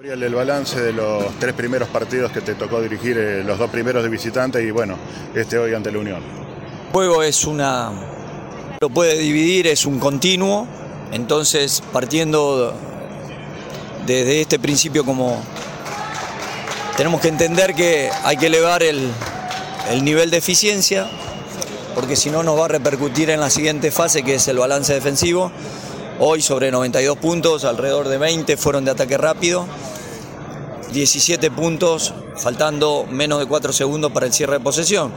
El balance de los tres primeros partidos que te tocó dirigir, eh, los dos primeros de visitante y bueno, este hoy ante la Unión. El juego es una. lo puede dividir, es un continuo, entonces partiendo desde este principio como. tenemos que entender que hay que elevar el, el nivel de eficiencia, porque si no nos va a repercutir en la siguiente fase que es el balance defensivo. Hoy sobre 92 puntos, alrededor de 20 fueron de ataque rápido. 17 puntos, faltando menos de 4 segundos para el cierre de posesión.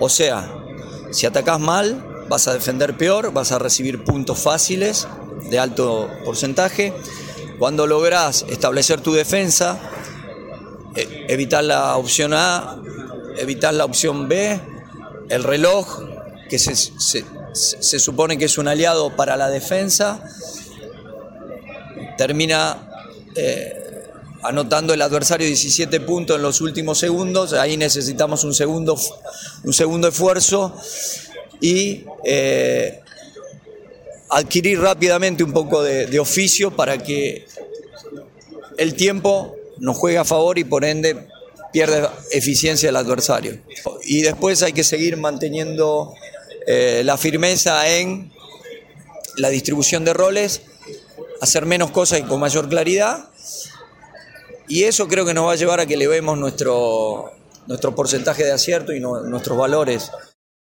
O sea, si atacás mal, vas a defender peor, vas a recibir puntos fáciles de alto porcentaje. Cuando lográs establecer tu defensa, e, evitar la opción A, evitar la opción B, el reloj, que se, se, se supone que es un aliado para la defensa, termina eh, anotando el adversario 17 puntos en los últimos segundos, ahí necesitamos un segundo, un segundo esfuerzo y eh, adquirir rápidamente un poco de, oficio para que el tiempo nos juegue a favor y por ende pierde eficiencia el adversario. Y después hay que seguir manteniendo eh, la firmeza en la distribución de roles, hacer menos cosas y con mayor claridad. Y eso creo que nos va a llevar a que elevemos nuestro, nuestro porcentaje de acierto y nuestros valores